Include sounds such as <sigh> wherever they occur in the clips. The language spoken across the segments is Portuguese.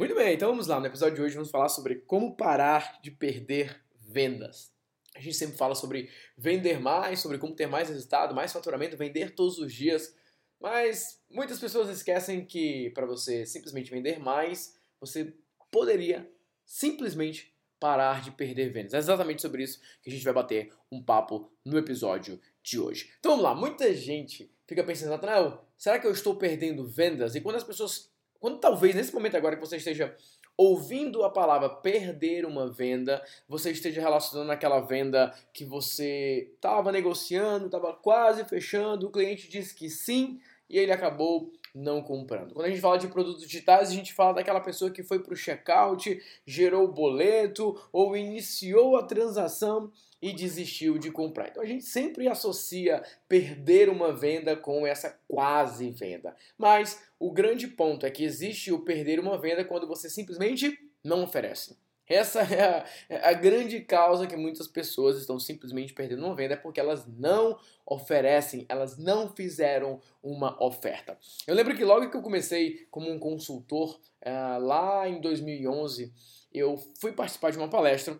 Muito bem, então vamos lá. No episódio de hoje vamos falar sobre como parar de perder vendas. A gente sempre fala sobre vender mais, sobre como ter mais resultado, mais faturamento, vender todos os dias. Mas muitas pessoas esquecem que para você simplesmente vender mais, você poderia simplesmente parar de perder vendas. É exatamente sobre isso que a gente vai bater um papo no episódio de hoje. Então vamos lá, muita gente fica pensando, Nathanael, será que eu estou perdendo vendas? E quando as pessoas quando talvez nesse momento agora que você esteja ouvindo a palavra perder uma venda, você esteja relacionando aquela venda que você estava negociando, estava quase fechando, o cliente disse que sim e ele acabou não comprando. Quando a gente fala de produtos digitais, a gente fala daquela pessoa que foi para o checkout, gerou o boleto ou iniciou a transação e desistiu de comprar. Então a gente sempre associa perder uma venda com essa quase venda. Mas o grande ponto é que existe o perder uma venda quando você simplesmente não oferece. Essa é a, é a, grande causa que muitas pessoas estão simplesmente perdendo uma venda, é porque elas não oferecem, elas não fizeram uma oferta. Eu lembro que logo que eu comecei como um consultor, uh, lá em 2011, eu fui participar de uma palestra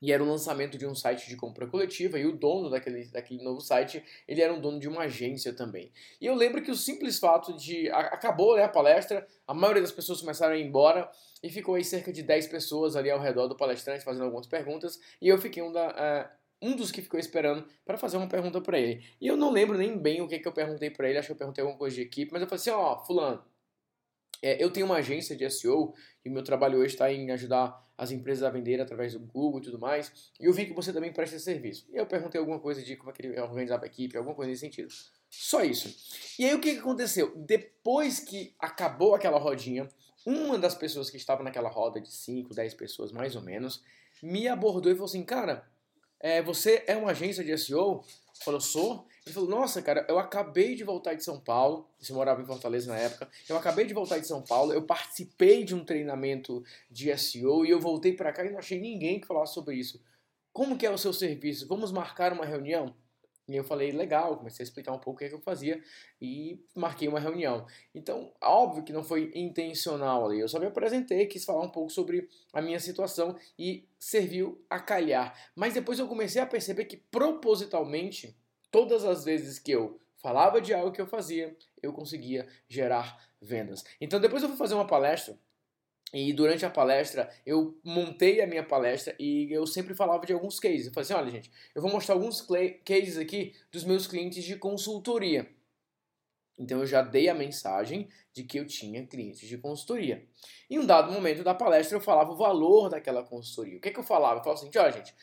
e era o lançamento de um site de compra coletiva e o dono daquele, daquele novo site, ele era um dono de uma agência também. E eu lembro que o simples fato de... acabou né, a palestra, a maioria das pessoas começaram a ir embora e ficou aí cerca de 10 pessoas ali ao redor do palestrante fazendo algumas perguntas e eu fiquei um, da, uh, um dos que ficou esperando para fazer uma pergunta para ele. E eu não lembro nem bem o que, que eu perguntei para ele, acho que eu perguntei alguma coisa de equipe, mas eu falei assim, ó, oh, fulano, é, eu tenho uma agência de SEO e meu trabalho hoje está em ajudar as empresas a vender através do Google e tudo mais. E eu vi que você também presta esse serviço. E eu perguntei alguma coisa de como é que ele organizava a equipe, alguma coisa nesse sentido. Só isso. E aí o que, que aconteceu? Depois que acabou aquela rodinha, uma das pessoas que estava naquela roda de 5, 10 pessoas mais ou menos, me abordou e falou assim, cara, é, você é uma agência de SEO? Falou, sou. Ele falou, nossa, cara, eu acabei de voltar de São Paulo, você morava em Fortaleza na época, eu acabei de voltar de São Paulo, eu participei de um treinamento de SEO e eu voltei para cá e não achei ninguém que falasse sobre isso. Como que é o seu serviço? Vamos marcar uma reunião? E eu falei, legal, comecei a explicar um pouco o que, é que eu fazia e marquei uma reunião. Então, óbvio que não foi intencional ali, eu só me apresentei, quis falar um pouco sobre a minha situação e serviu a calhar. Mas depois eu comecei a perceber que propositalmente, todas as vezes que eu falava de algo que eu fazia, eu conseguia gerar vendas. Então, depois eu fui fazer uma palestra e durante a palestra, eu montei a minha palestra e eu sempre falava de alguns cases. Eu falei assim: olha, gente, eu vou mostrar alguns cases aqui dos meus clientes de consultoria. Então eu já dei a mensagem de que eu tinha clientes de consultoria. Em um dado momento da palestra, eu falava o valor daquela consultoria. O que, é que eu falava? Eu falava assim: olha, gente,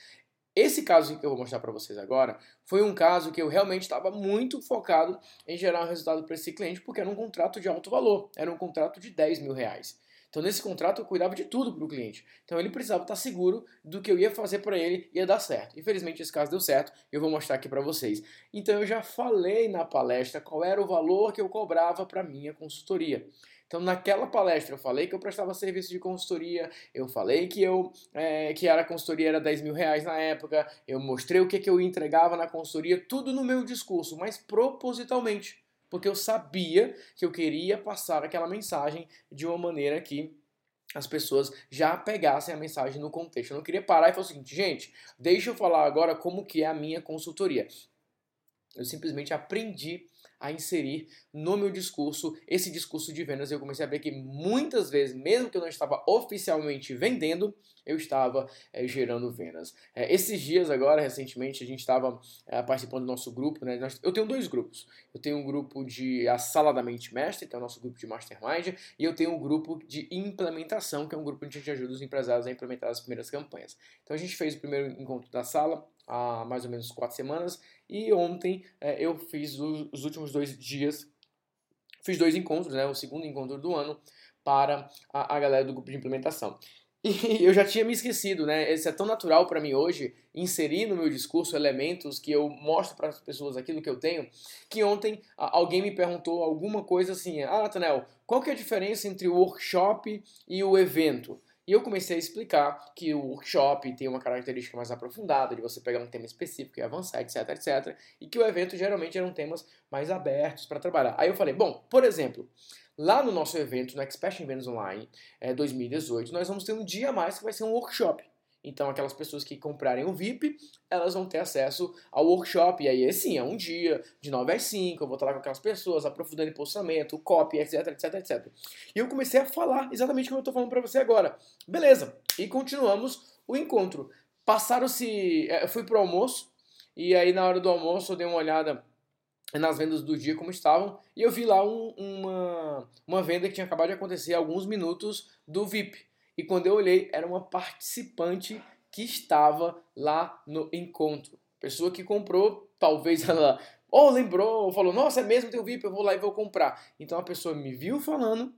esse caso que eu vou mostrar para vocês agora foi um caso que eu realmente estava muito focado em gerar um resultado para esse cliente, porque era um contrato de alto valor, era um contrato de 10 mil reais. Então, nesse contrato, eu cuidava de tudo para o cliente. Então, ele precisava estar seguro do que eu ia fazer para ele ia dar certo. Infelizmente, esse caso deu certo eu vou mostrar aqui para vocês. Então, eu já falei na palestra qual era o valor que eu cobrava para minha consultoria. Então, naquela palestra, eu falei que eu prestava serviço de consultoria, eu falei que eu é, que a consultoria era 10 mil reais na época, eu mostrei o que, que eu entregava na consultoria, tudo no meu discurso, mas propositalmente porque eu sabia que eu queria passar aquela mensagem de uma maneira que as pessoas já pegassem a mensagem no contexto. Eu não queria parar e falar o seguinte, gente, deixa eu falar agora como que é a minha consultoria. Eu simplesmente aprendi a inserir no meu discurso esse discurso de vendas. Eu comecei a ver que muitas vezes, mesmo que eu não estava oficialmente vendendo, eu estava é, gerando vendas. É, esses dias agora, recentemente, a gente estava é, participando do nosso grupo, né? eu tenho dois grupos. Eu tenho um grupo de a Sala da Mente Mestre, que é o nosso grupo de Mastermind, e eu tenho um grupo de implementação, que é um grupo onde a gente ajuda os empresários a implementar as primeiras campanhas. Então a gente fez o primeiro encontro da sala há mais ou menos quatro semanas, e ontem é, eu fiz os, os últimos dois dias, fiz dois encontros, né, o segundo encontro do ano, para a, a galera do grupo de implementação. <laughs> E eu já tinha me esquecido, né? Isso é tão natural para mim hoje, inserir no meu discurso elementos que eu mostro para as pessoas aquilo que eu tenho, que ontem alguém me perguntou alguma coisa assim: Ah, Natanel, qual que é a diferença entre o workshop e o evento? E eu comecei a explicar que o workshop tem uma característica mais aprofundada, de você pegar um tema específico e avançar, etc, etc. E que o evento geralmente eram temas mais abertos para trabalhar. Aí eu falei, bom, por exemplo, Lá no nosso evento, no Expression Vendas Online é, 2018, nós vamos ter um dia a mais que vai ser um workshop. Então, aquelas pessoas que comprarem o VIP, elas vão ter acesso ao workshop. E aí, sim, é um dia, de 9 às 5, eu vou estar lá com aquelas pessoas, aprofundando em posicionamento, copy, etc, etc, etc. E eu comecei a falar exatamente como eu estou falando para você agora. Beleza. E continuamos o encontro. Passaram-se... É, eu fui pro almoço, e aí na hora do almoço eu dei uma olhada nas vendas do dia como estavam, e eu vi lá um, uma, uma venda que tinha acabado de acontecer alguns minutos do VIP. E quando eu olhei, era uma participante que estava lá no encontro. Pessoa que comprou, talvez <laughs> ela ou oh, lembrou, ou falou, nossa, é mesmo, tem o VIP, eu vou lá e vou comprar. Então a pessoa me viu falando,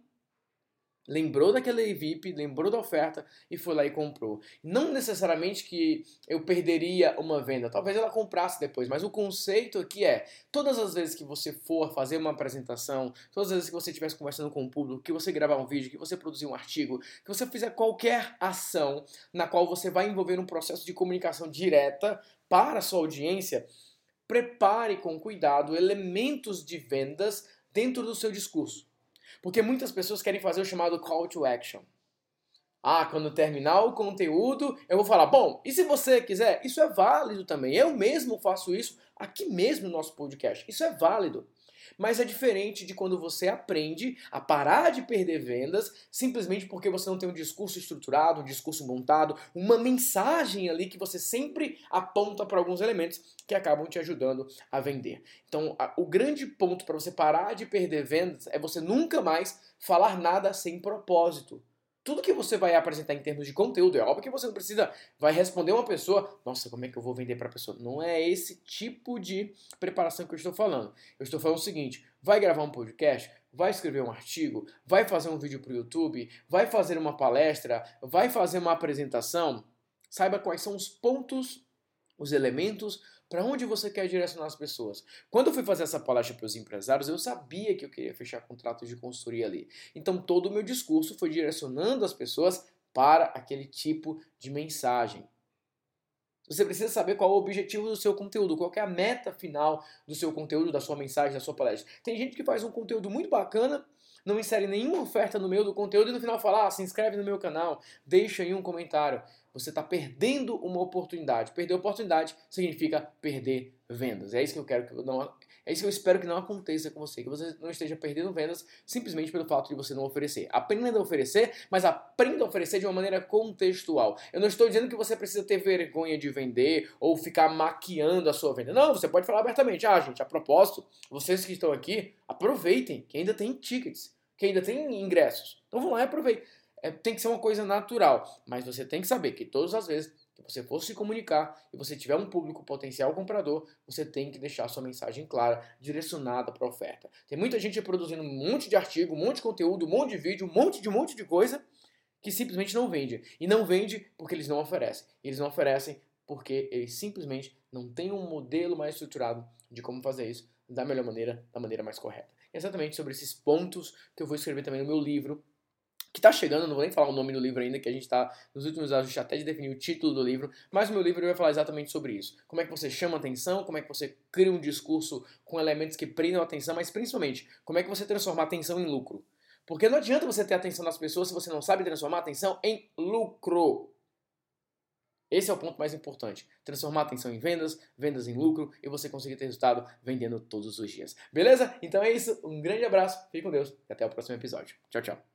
lembrou daquele VIP, lembrou da oferta e foi lá e comprou. Não necessariamente que eu perderia uma venda, talvez ela comprasse depois, mas o conceito aqui é: todas as vezes que você for fazer uma apresentação, todas as vezes que você estiver conversando com o público, que você gravar um vídeo, que você produzir um artigo, que você fizer qualquer ação na qual você vai envolver um processo de comunicação direta para a sua audiência, prepare com cuidado elementos de vendas dentro do seu discurso. Porque muitas pessoas querem fazer o chamado call to action. Ah, quando terminar o conteúdo, eu vou falar, bom, e se você quiser, isso é válido também. Eu mesmo faço isso aqui mesmo no nosso podcast. Isso é válido. Mas é diferente de quando você aprende a parar de perder vendas simplesmente porque você não tem um discurso estruturado, um discurso montado, uma mensagem ali que você sempre aponta para alguns elementos que acabam te ajudando a vender. Então, a, o grande ponto para você parar de perder vendas é você nunca mais falar nada sem propósito tudo que você vai apresentar em termos de conteúdo, é óbvio que você não precisa, vai responder uma pessoa, nossa, como é que eu vou vender para a pessoa? Não é esse tipo de preparação que eu estou falando. Eu estou falando o seguinte: vai gravar um podcast, vai escrever um artigo, vai fazer um vídeo para o YouTube, vai fazer uma palestra, vai fazer uma apresentação. Saiba quais são os pontos, os elementos para onde você quer direcionar as pessoas? Quando eu fui fazer essa palestra para os empresários, eu sabia que eu queria fechar contratos de consultoria ali. Então todo o meu discurso foi direcionando as pessoas para aquele tipo de mensagem. Você precisa saber qual é o objetivo do seu conteúdo, qual é a meta final do seu conteúdo, da sua mensagem, da sua palestra. Tem gente que faz um conteúdo muito bacana, não insere nenhuma oferta no meio do conteúdo e no final fala: ah, se inscreve no meu canal, deixa aí um comentário. Você está perdendo uma oportunidade. Perder oportunidade significa perder vendas. É isso que eu quero que não, é isso que eu espero que não aconteça com você, que você não esteja perdendo vendas simplesmente pelo fato de você não oferecer. Aprenda a oferecer, mas aprenda a oferecer de uma maneira contextual. Eu não estou dizendo que você precisa ter vergonha de vender ou ficar maquiando a sua venda. Não, você pode falar abertamente. Ah, gente, a propósito, vocês que estão aqui, aproveitem, que ainda tem tickets, que ainda tem ingressos. Então vão lá e aproveitem é, tem que ser uma coisa natural, mas você tem que saber que todas as vezes que você for se comunicar e você tiver um público potencial comprador, você tem que deixar sua mensagem clara, direcionada para a oferta. Tem muita gente produzindo um monte de artigo, um monte de conteúdo, um monte de vídeo, um monte de um monte de coisa que simplesmente não vende. E não vende porque eles não oferecem. Eles não oferecem porque eles simplesmente não têm um modelo mais estruturado de como fazer isso da melhor maneira, da maneira mais correta. exatamente sobre esses pontos que eu vou escrever também no meu livro que está chegando, não vou nem falar o nome do livro ainda, que a gente está nos últimos ajustes até de definir o título do livro, mas o meu livro vai falar exatamente sobre isso. Como é que você chama atenção, como é que você cria um discurso com elementos que prendam a atenção, mas principalmente, como é que você transforma a atenção em lucro. Porque não adianta você ter atenção das pessoas se você não sabe transformar a atenção em lucro. Esse é o ponto mais importante. Transformar a atenção em vendas, vendas em lucro e você conseguir ter resultado vendendo todos os dias. Beleza? Então é isso. Um grande abraço, fique com Deus e até o próximo episódio. Tchau, tchau.